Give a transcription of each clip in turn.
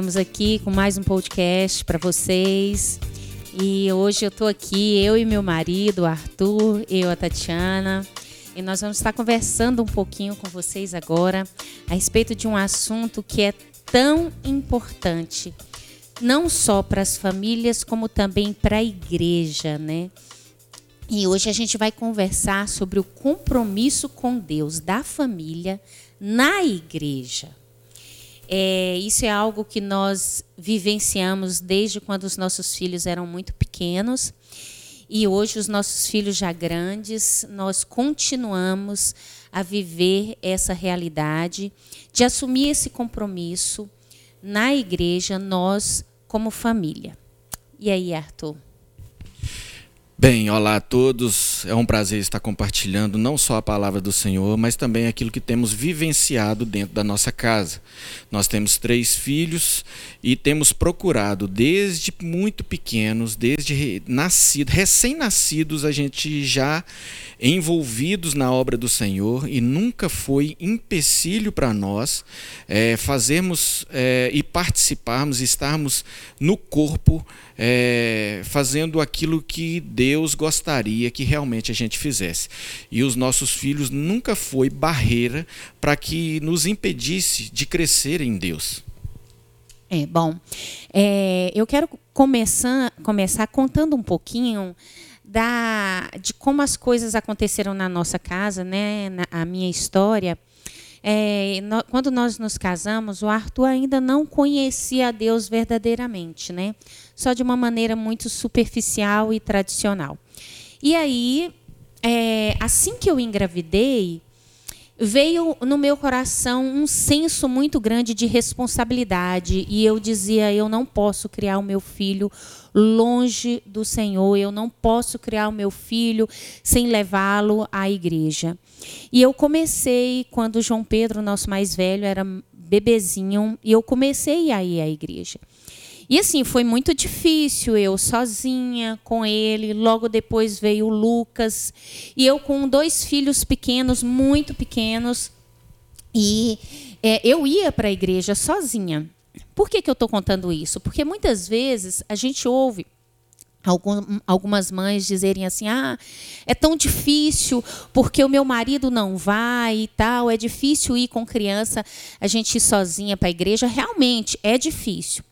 Estamos aqui com mais um podcast para vocês. E hoje eu estou aqui, eu e meu marido, Arthur, eu, a Tatiana. E nós vamos estar conversando um pouquinho com vocês agora a respeito de um assunto que é tão importante, não só para as famílias, como também para a igreja, né? E hoje a gente vai conversar sobre o compromisso com Deus da família na igreja. É, isso é algo que nós vivenciamos desde quando os nossos filhos eram muito pequenos. E hoje, os nossos filhos já grandes, nós continuamos a viver essa realidade de assumir esse compromisso na igreja, nós como família. E aí, Arthur? Bem, olá a todos. É um prazer estar compartilhando não só a palavra do Senhor, mas também aquilo que temos vivenciado dentro da nossa casa. Nós temos três filhos e temos procurado desde muito pequenos, desde nascido, recém-nascidos, a gente já envolvidos na obra do Senhor e nunca foi empecilho para nós é, fazermos é, e participarmos, estarmos no corpo é, fazendo aquilo que Deus gostaria que realmente a gente fizesse. E os nossos filhos nunca foi barreira para que nos impedisse de crescer em Deus. É, bom, é, eu quero começar, começar contando um pouquinho da, de como as coisas aconteceram na nossa casa, né, na, a minha história. É, no, quando nós nos casamos, o Arthur ainda não conhecia a Deus verdadeiramente, né? Só de uma maneira muito superficial e tradicional. E aí, é, assim que eu engravidei, veio no meu coração um senso muito grande de responsabilidade. E eu dizia eu não posso criar o meu filho longe do Senhor. Eu não posso criar o meu filho sem levá-lo à igreja. E eu comecei quando João Pedro nosso mais velho era bebezinho e eu comecei a ir à igreja e assim, foi muito difícil, eu sozinha com ele. Logo depois veio o Lucas. E eu com dois filhos pequenos, muito pequenos. E é, eu ia para a igreja sozinha. Por que, que eu estou contando isso? Porque muitas vezes a gente ouve algumas mães dizerem assim: ah, é tão difícil porque o meu marido não vai e tal, é difícil ir com criança, a gente ir sozinha para a igreja. Realmente é difícil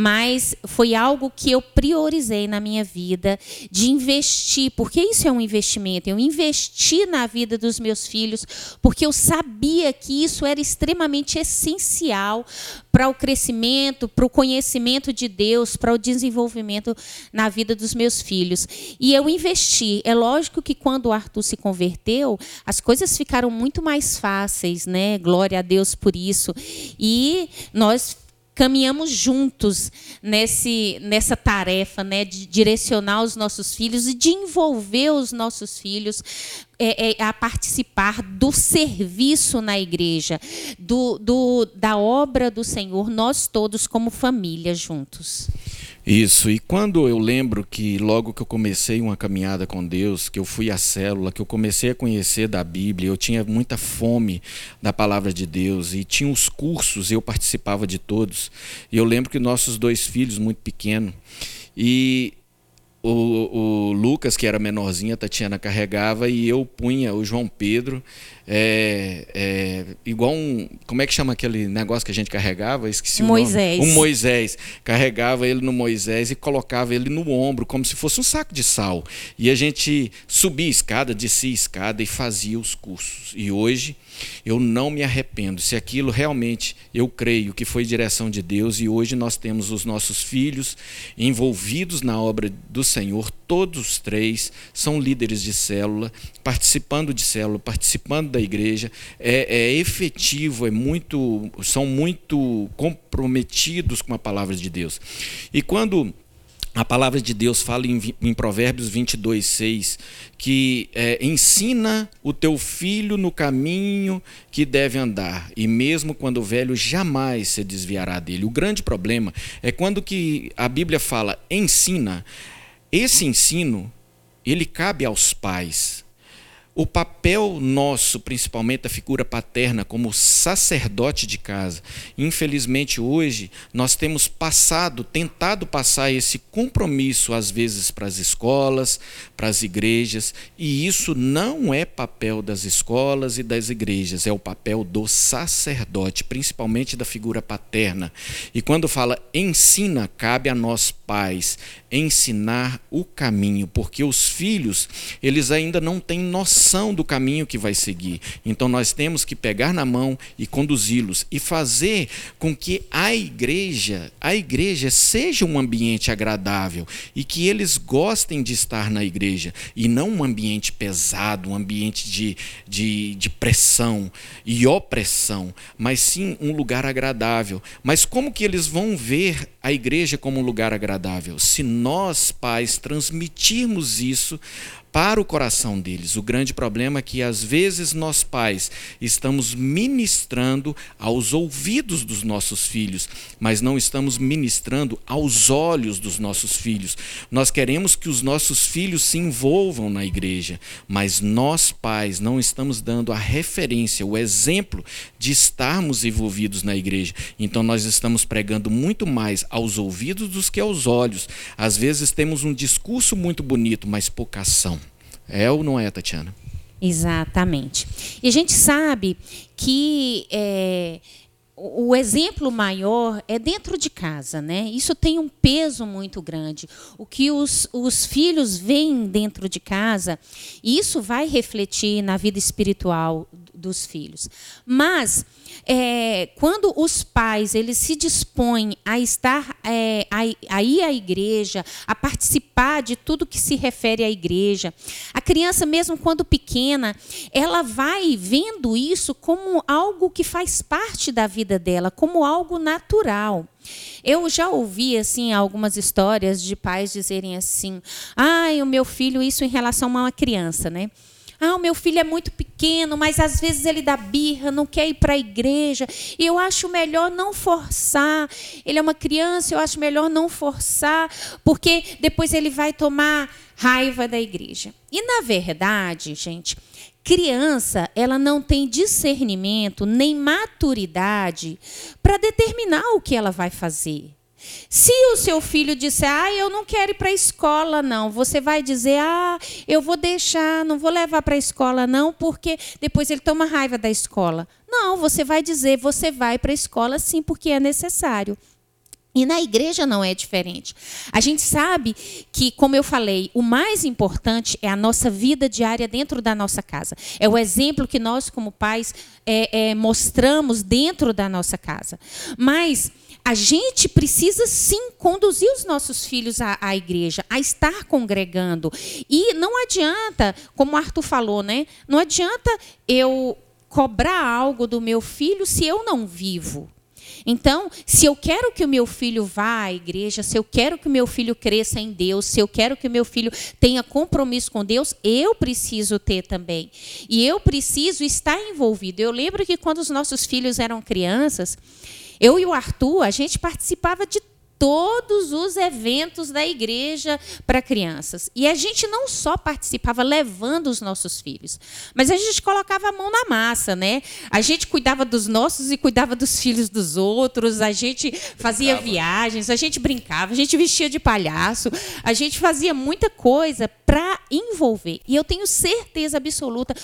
mas foi algo que eu priorizei na minha vida de investir, porque isso é um investimento. Eu investi na vida dos meus filhos, porque eu sabia que isso era extremamente essencial para o crescimento, para o conhecimento de Deus, para o desenvolvimento na vida dos meus filhos. E eu investi. É lógico que quando o Arthur se converteu, as coisas ficaram muito mais fáceis, né? Glória a Deus por isso. E nós caminhamos juntos nesse, nessa tarefa né, de direcionar os nossos filhos e de envolver os nossos filhos é, é, a participar do serviço na igreja, do, do, da obra do Senhor, nós todos como família juntos. Isso, e quando eu lembro que logo que eu comecei uma caminhada com Deus, que eu fui à célula, que eu comecei a conhecer da Bíblia, eu tinha muita fome da palavra de Deus e tinha os cursos, eu participava de todos. E eu lembro que nossos dois filhos, muito pequenos, e o, o Lucas, que era menorzinho, a Tatiana carregava, e eu punha o João Pedro é, é, igual um. Como é que chama aquele negócio que a gente carregava? Esqueci Moisés. o nome. Um Moisés. Carregava ele no Moisés e colocava ele no ombro, como se fosse um saco de sal. E a gente subia escada, descia escada e fazia os cursos. E hoje eu não me arrependo. Se aquilo realmente eu creio que foi direção de Deus, e hoje nós temos os nossos filhos envolvidos na obra do Senhor, todos os três são líderes de célula, participando de célula, participando da igreja, é, é efetivo, é muito, são muito comprometidos com a palavra de Deus. E quando a palavra de Deus fala em, em Provérbios 22, 6, que é, ensina o teu filho no caminho que deve andar, e mesmo quando velho, jamais se desviará dele. O grande problema é quando que a Bíblia fala ensina, esse ensino, ele cabe aos pais, o papel nosso, principalmente a figura paterna, como sacerdote de casa, infelizmente hoje nós temos passado, tentado passar esse compromisso, às vezes, para as escolas, para as igrejas, e isso não é papel das escolas e das igrejas, é o papel do sacerdote, principalmente da figura paterna. E quando fala ensina, cabe a nós pais ensinar o caminho, porque os filhos, eles ainda não têm noção do caminho que vai seguir. Então nós temos que pegar na mão e conduzi-los e fazer com que a igreja, a igreja seja um ambiente agradável e que eles gostem de estar na igreja e não um ambiente pesado, um ambiente de, de, de pressão e opressão, mas sim um lugar agradável. Mas como que eles vão ver a igreja como um lugar agradável? Se nós, pais, transmitirmos isso para o coração deles. O grande problema é que às vezes nós pais estamos ministrando aos ouvidos dos nossos filhos, mas não estamos ministrando aos olhos dos nossos filhos. Nós queremos que os nossos filhos se envolvam na igreja, mas nós pais não estamos dando a referência, o exemplo de estarmos envolvidos na igreja. Então nós estamos pregando muito mais aos ouvidos do que aos olhos. Às vezes temos um discurso muito bonito, mas pouca ação. É ou não é, Tatiana? Exatamente. E a gente sabe que é, o exemplo maior é dentro de casa, né? Isso tem um peso muito grande. O que os, os filhos veem dentro de casa, isso vai refletir na vida espiritual dos filhos. Mas é, quando os pais eles se dispõem a estar é, a, a, ir à igreja, a participar de tudo que se refere à igreja, a criança mesmo quando pequena, ela vai vendo isso como algo que faz parte da vida dela, como algo natural. Eu já ouvi assim algumas histórias de pais dizerem assim: "Ai, o meu filho isso em relação a uma criança, né?" Ah, o meu filho é muito pequeno, mas às vezes ele dá birra, não quer ir para a igreja. E eu acho melhor não forçar. Ele é uma criança, eu acho melhor não forçar, porque depois ele vai tomar raiva da igreja. E na verdade, gente, criança, ela não tem discernimento nem maturidade para determinar o que ela vai fazer. Se o seu filho disser, ah, eu não quero ir para a escola, não, você vai dizer, ah, eu vou deixar, não vou levar para a escola, não, porque depois ele toma raiva da escola. Não, você vai dizer, você vai para a escola sim, porque é necessário. E na igreja não é diferente. A gente sabe que, como eu falei, o mais importante é a nossa vida diária dentro da nossa casa. É o exemplo que nós, como pais, é, é, mostramos dentro da nossa casa. Mas a gente precisa sim conduzir os nossos filhos à, à, igreja, a estar congregando. E não adianta, como o Arthur falou, né? Não adianta eu cobrar algo do meu filho se eu não vivo. Então, se eu quero que o meu filho vá à igreja, se eu quero que o meu filho cresça em Deus, se eu quero que o meu filho tenha compromisso com Deus, eu preciso ter também. E eu preciso estar envolvido. Eu lembro que quando os nossos filhos eram crianças, eu e o Arthur, a gente participava de todos os eventos da igreja para crianças. E a gente não só participava levando os nossos filhos, mas a gente colocava a mão na massa, né? A gente cuidava dos nossos e cuidava dos filhos dos outros, a gente fazia brincava. viagens, a gente brincava, a gente vestia de palhaço, a gente fazia muita coisa para envolver. E eu tenho certeza absoluta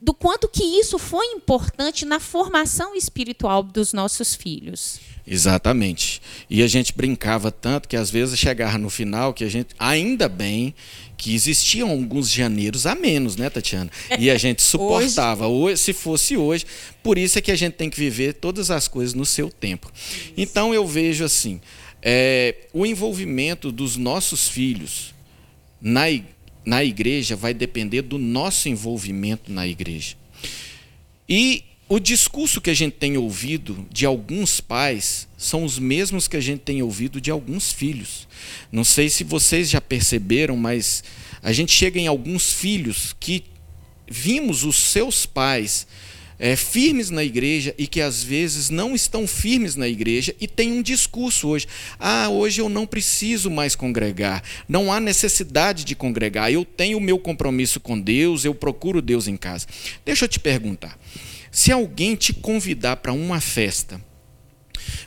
do quanto que isso foi importante na formação espiritual dos nossos filhos. Exatamente. E a gente brincava tanto que às vezes chegava no final que a gente, ainda bem que existiam alguns janeiros a menos, né, Tatiana? E a gente suportava. hoje. se fosse hoje, por isso é que a gente tem que viver todas as coisas no seu tempo. Então eu vejo assim, é, o envolvimento dos nossos filhos na, na igreja vai depender do nosso envolvimento na igreja. E o discurso que a gente tem ouvido de alguns pais são os mesmos que a gente tem ouvido de alguns filhos. Não sei se vocês já perceberam, mas a gente chega em alguns filhos que vimos os seus pais é, firmes na igreja e que às vezes não estão firmes na igreja e tem um discurso hoje. Ah, hoje eu não preciso mais congregar, não há necessidade de congregar, eu tenho o meu compromisso com Deus, eu procuro Deus em casa. Deixa eu te perguntar: se alguém te convidar para uma festa,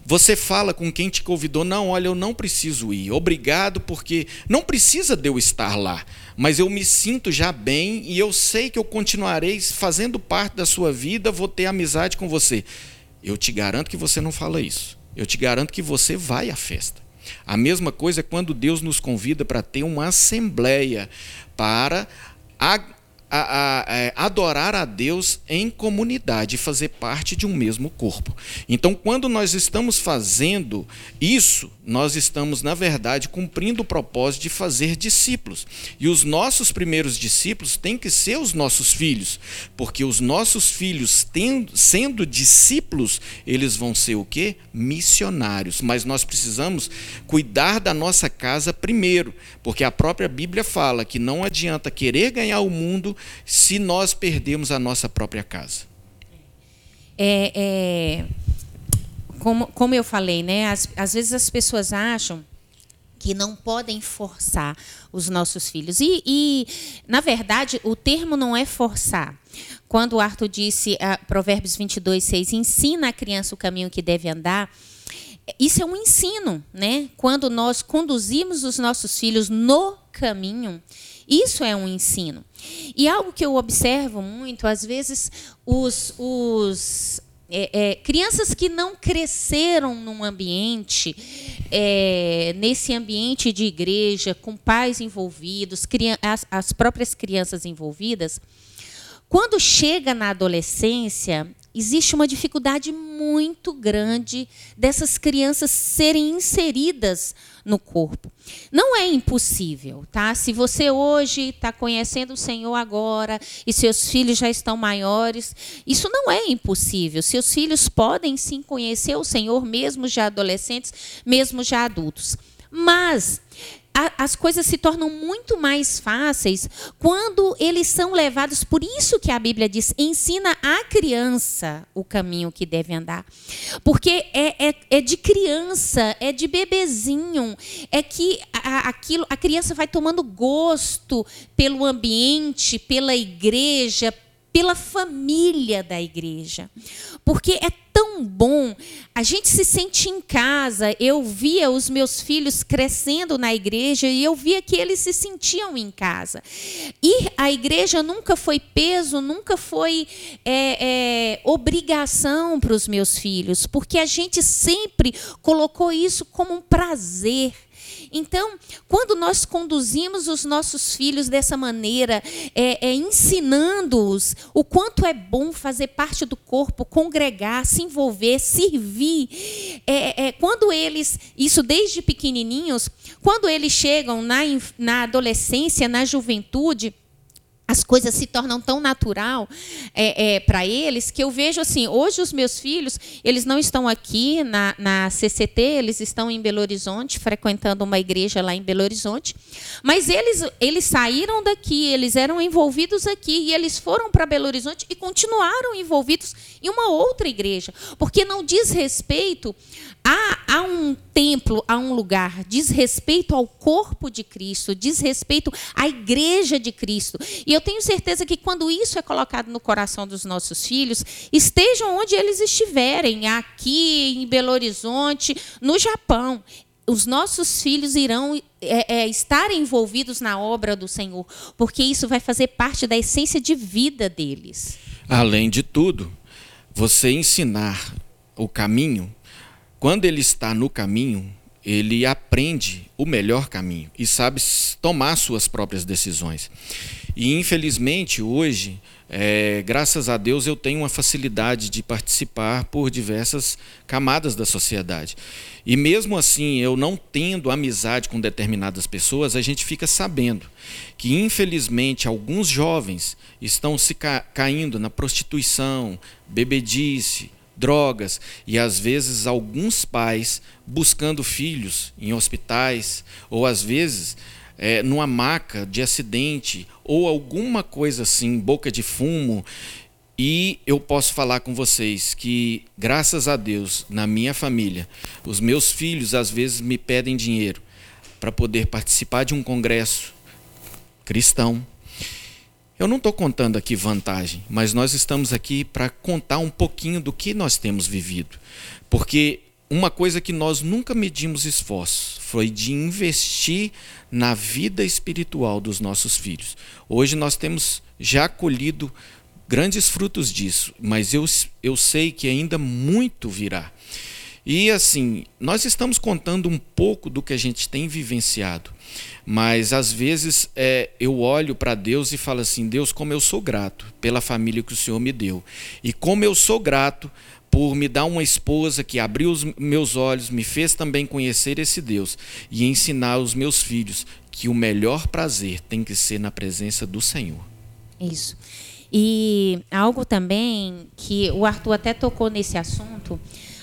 você fala com quem te convidou, não, olha, eu não preciso ir, obrigado, porque não precisa de eu estar lá, mas eu me sinto já bem e eu sei que eu continuarei fazendo parte da sua vida, vou ter amizade com você. Eu te garanto que você não fala isso. Eu te garanto que você vai à festa. A mesma coisa é quando Deus nos convida para ter uma assembleia para a, a, a, é, adorar a Deus em comunidade, fazer parte de um mesmo corpo. Então, quando nós estamos fazendo isso, nós estamos, na verdade, cumprindo o propósito de fazer discípulos. E os nossos primeiros discípulos têm que ser os nossos filhos, porque os nossos filhos, tendo, sendo discípulos, eles vão ser o quê? Missionários. Mas nós precisamos cuidar da nossa casa primeiro, porque a própria Bíblia fala que não adianta querer ganhar o mundo se nós perdemos a nossa própria casa. É, é, como, como eu falei, né, às, às vezes as pessoas acham que não podem forçar os nossos filhos. E, e, na verdade, o termo não é forçar. Quando Arthur disse, uh, Provérbios 22, 6, ensina a criança o caminho que deve andar, isso é um ensino, né? Quando nós conduzimos os nossos filhos no caminho, isso é um ensino. E algo que eu observo muito, às vezes, os, os é, é, crianças que não cresceram num ambiente, é, nesse ambiente de igreja, com pais envolvidos, as, as próprias crianças envolvidas, quando chega na adolescência, existe uma dificuldade muito grande dessas crianças serem inseridas no corpo. Não é impossível, tá? Se você hoje está conhecendo o Senhor agora e seus filhos já estão maiores, isso não é impossível. Seus filhos podem sim conhecer o Senhor, mesmo já adolescentes, mesmo já adultos. Mas a, as coisas se tornam muito mais fáceis quando eles são levados. Por isso que a Bíblia diz: ensina a criança o caminho que deve andar. Porque é, é, é de criança, é de bebezinho, é que a, aquilo, a criança vai tomando gosto pelo ambiente, pela igreja, pela família da igreja. Porque é tão bom, a gente se sente em casa. Eu via os meus filhos crescendo na igreja e eu via que eles se sentiam em casa. Ir à igreja nunca foi peso, nunca foi é, é, obrigação para os meus filhos, porque a gente sempre colocou isso como um prazer. Então, quando nós conduzimos os nossos filhos dessa maneira, é, é ensinando-os o quanto é bom fazer parte do corpo, congregar, se envolver, servir, é, é, quando eles, isso desde pequenininhos, quando eles chegam na, na adolescência, na juventude, as coisas se tornam tão natural é, é, para eles que eu vejo assim hoje os meus filhos eles não estão aqui na, na CCT eles estão em Belo Horizonte frequentando uma igreja lá em Belo Horizonte mas eles eles saíram daqui eles eram envolvidos aqui e eles foram para Belo Horizonte e continuaram envolvidos em uma outra igreja porque não diz respeito Há, há, um templo, há um lugar, diz respeito ao corpo de Cristo, diz respeito à igreja de Cristo. E eu tenho certeza que quando isso é colocado no coração dos nossos filhos, estejam onde eles estiverem, aqui em Belo Horizonte, no Japão, os nossos filhos irão é, é, estar envolvidos na obra do Senhor, porque isso vai fazer parte da essência de vida deles. Além de tudo, você ensinar o caminho quando ele está no caminho, ele aprende o melhor caminho e sabe tomar suas próprias decisões. E infelizmente hoje, é, graças a Deus, eu tenho uma facilidade de participar por diversas camadas da sociedade. E mesmo assim, eu não tendo amizade com determinadas pessoas, a gente fica sabendo que infelizmente alguns jovens estão se ca caindo na prostituição, bebedice, drogas e às vezes alguns pais buscando filhos em hospitais ou às vezes é, numa maca de acidente ou alguma coisa assim, boca de fumo. E eu posso falar com vocês que, graças a Deus, na minha família, os meus filhos às vezes me pedem dinheiro para poder participar de um congresso cristão. Eu não estou contando aqui vantagem, mas nós estamos aqui para contar um pouquinho do que nós temos vivido. Porque uma coisa que nós nunca medimos esforço foi de investir na vida espiritual dos nossos filhos. Hoje nós temos já colhido grandes frutos disso, mas eu, eu sei que ainda muito virá. E assim, nós estamos contando um pouco do que a gente tem vivenciado, mas às vezes é, eu olho para Deus e falo assim: Deus, como eu sou grato pela família que o Senhor me deu, e como eu sou grato por me dar uma esposa que abriu os meus olhos, me fez também conhecer esse Deus e ensinar os meus filhos que o melhor prazer tem que ser na presença do Senhor. Isso. E algo também que o Arthur até tocou nesse assunto.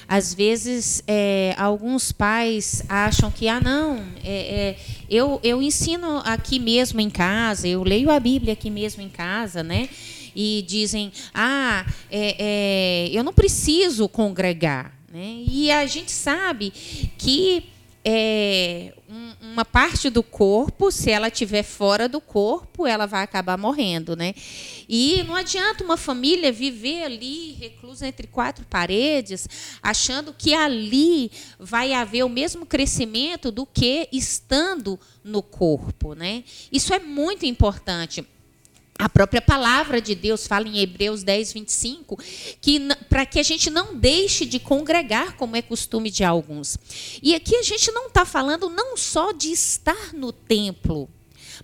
Às vezes, é, alguns pais acham que, ah, não, é, é, eu, eu ensino aqui mesmo em casa, eu leio a Bíblia aqui mesmo em casa, né? E dizem, ah, é, é, eu não preciso congregar. Né? E a gente sabe que é, um, uma parte do corpo, se ela estiver fora do corpo, ela vai acabar morrendo, né? E não adianta uma família viver ali reclusa entre quatro paredes, achando que ali vai haver o mesmo crescimento do que estando no corpo, né? Isso é muito importante. A própria palavra de Deus fala em Hebreus 10, 25, que para que a gente não deixe de congregar, como é costume de alguns. E aqui a gente não está falando não só de estar no templo,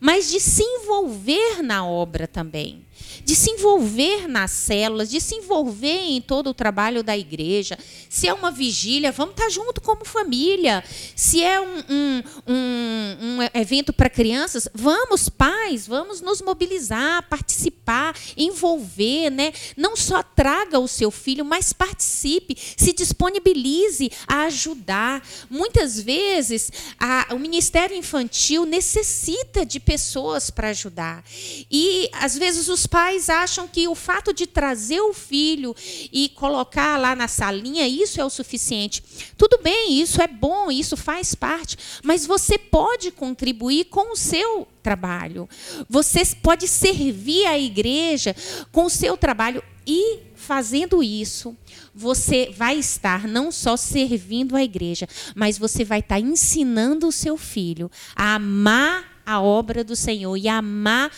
mas de se envolver na obra também de se envolver nas células, de se envolver em todo o trabalho da igreja. Se é uma vigília, vamos estar junto como família. Se é um, um, um, um evento para crianças, vamos, pais, vamos nos mobilizar, participar, envolver. Né? Não só traga o seu filho, mas participe, se disponibilize a ajudar. Muitas vezes, a, o Ministério Infantil necessita de pessoas para ajudar. E, às vezes, os pais acham que o fato de trazer o filho e colocar lá na salinha, isso é o suficiente. Tudo bem, isso é bom, isso faz parte, mas você pode contribuir com o seu trabalho. Você pode servir a igreja com o seu trabalho e fazendo isso, você vai estar não só servindo a igreja, mas você vai estar ensinando o seu filho a amar a obra do Senhor e amar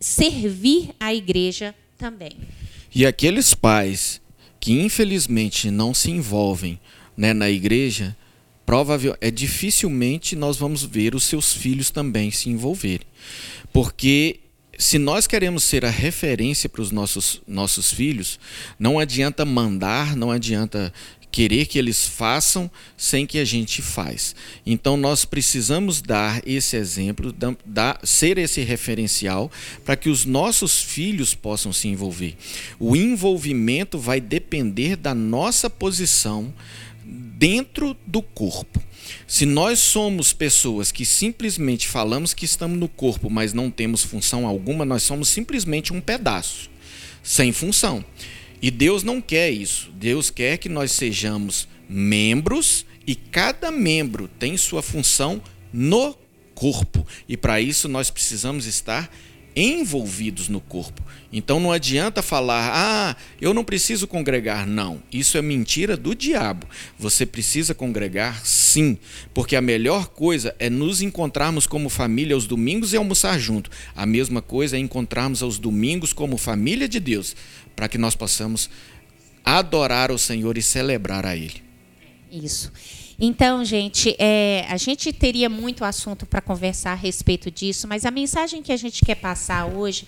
servir a igreja também. E aqueles pais que infelizmente não se envolvem né, na igreja, provável é dificilmente nós vamos ver os seus filhos também se envolverem. Porque se nós queremos ser a referência para os nossos, nossos filhos, não adianta mandar, não adianta querer que eles façam sem que a gente faz. Então nós precisamos dar esse exemplo, dar, ser esse referencial para que os nossos filhos possam se envolver. O envolvimento vai depender da nossa posição dentro do corpo. Se nós somos pessoas que simplesmente falamos que estamos no corpo, mas não temos função alguma, nós somos simplesmente um pedaço, sem função. E Deus não quer isso. Deus quer que nós sejamos membros e cada membro tem sua função no corpo. E para isso nós precisamos estar envolvidos no corpo. Então não adianta falar, ah, eu não preciso congregar. Não, isso é mentira do diabo. Você precisa congregar sim, porque a melhor coisa é nos encontrarmos como família aos domingos e almoçar junto. A mesma coisa é encontrarmos aos domingos como família de Deus, para que nós possamos adorar o Senhor e celebrar a Ele. Isso. Então, gente, é, a gente teria muito assunto para conversar a respeito disso, mas a mensagem que a gente quer passar hoje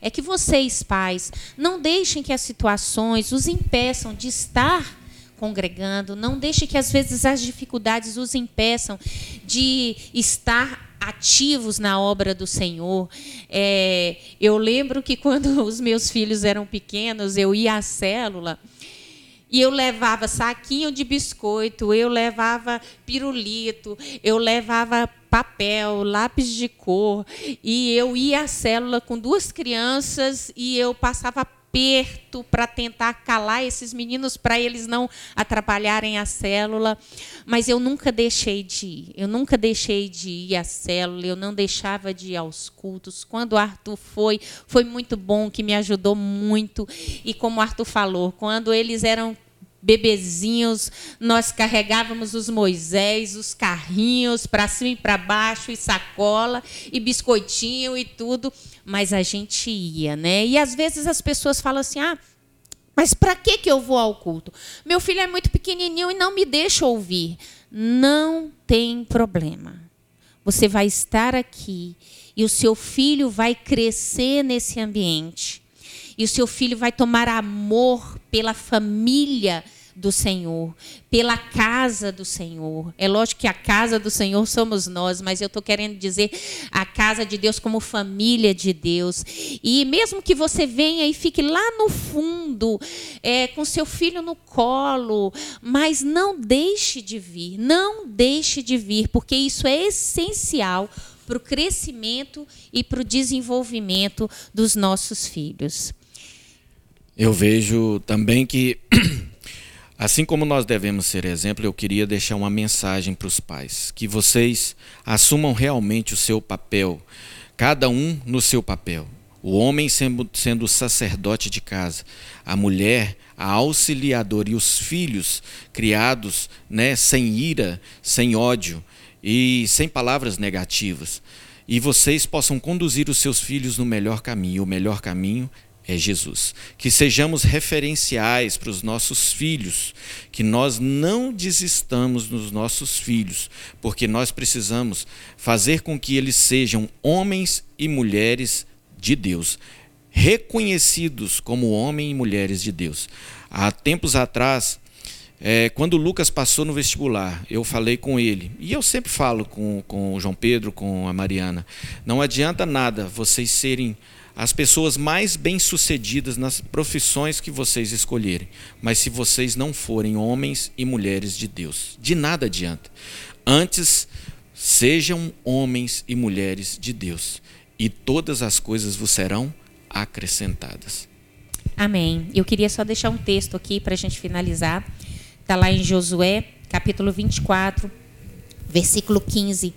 é que vocês, pais, não deixem que as situações os impeçam de estar congregando, não deixem que às vezes as dificuldades os impeçam de estar ativos na obra do Senhor. É, eu lembro que quando os meus filhos eram pequenos, eu ia à célula e eu levava saquinho de biscoito, eu levava pirulito, eu levava papel, lápis de cor, e eu ia à célula com duas crianças e eu passava aperto para tentar calar esses meninos para eles não atrapalharem a célula, mas eu nunca deixei de ir. Eu nunca deixei de ir à célula, eu não deixava de ir aos cultos. Quando o Arthur foi, foi muito bom, que me ajudou muito. E como o Arthur falou, quando eles eram bebezinhos, nós carregávamos os Moisés, os carrinhos para cima e para baixo, e sacola, e biscoitinho e tudo, mas a gente ia, né? E às vezes as pessoas falam assim: ah, mas para que, que eu vou ao culto? Meu filho é muito pequenininho e não me deixa ouvir. Não tem problema. Você vai estar aqui e o seu filho vai crescer nesse ambiente. E o seu filho vai tomar amor pela família do Senhor, pela casa do Senhor. É lógico que a casa do Senhor somos nós, mas eu estou querendo dizer a casa de Deus como família de Deus. E mesmo que você venha e fique lá no fundo, é, com seu filho no colo, mas não deixe de vir, não deixe de vir, porque isso é essencial para o crescimento e para o desenvolvimento dos nossos filhos. Eu vejo também que Assim como nós devemos ser exemplo, eu queria deixar uma mensagem para os pais: que vocês assumam realmente o seu papel, cada um no seu papel. O homem sendo, o sacerdote de casa, a mulher a auxiliadora e os filhos criados né, sem ira, sem ódio e sem palavras negativas. E vocês possam conduzir os seus filhos no melhor caminho. O melhor caminho é Jesus. Que sejamos referenciais para os nossos filhos, que nós não desistamos nos nossos filhos, porque nós precisamos fazer com que eles sejam homens e mulheres de Deus, reconhecidos como homens e mulheres de Deus. Há tempos atrás, é, quando Lucas passou no vestibular, eu falei com ele, e eu sempre falo com, com o João Pedro, com a Mariana: não adianta nada vocês serem as pessoas mais bem-sucedidas nas profissões que vocês escolherem. Mas se vocês não forem homens e mulheres de Deus, de nada adianta. Antes, sejam homens e mulheres de Deus, e todas as coisas vos serão acrescentadas. Amém. Eu queria só deixar um texto aqui para a gente finalizar. Está lá em Josué, capítulo 24, versículo 15,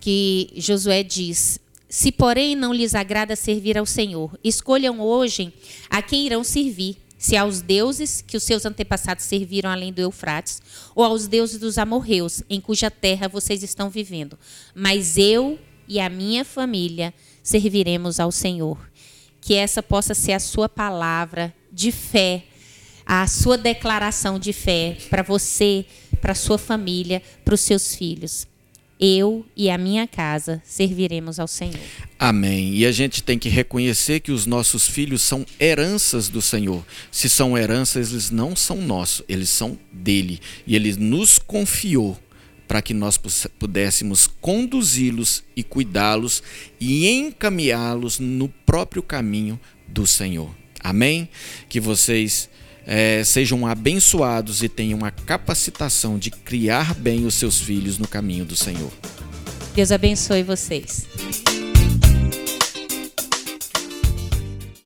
que Josué diz: se, porém, não lhes agrada servir ao Senhor, escolham hoje a quem irão servir, se aos deuses que os seus antepassados serviram além do Eufrates, ou aos deuses dos amorreus, em cuja terra vocês estão vivendo. Mas eu e a minha família serviremos ao Senhor. Que essa possa ser a sua palavra de fé, a sua declaração de fé para você, para sua família, para os seus filhos eu e a minha casa serviremos ao Senhor. Amém. E a gente tem que reconhecer que os nossos filhos são heranças do Senhor. Se são heranças, eles não são nossos, eles são dele. E ele nos confiou para que nós pudéssemos conduzi-los e cuidá-los e encaminhá-los no próprio caminho do Senhor. Amém? Que vocês é, sejam abençoados e tenham a capacitação de criar bem os seus filhos no caminho do Senhor. Deus abençoe vocês.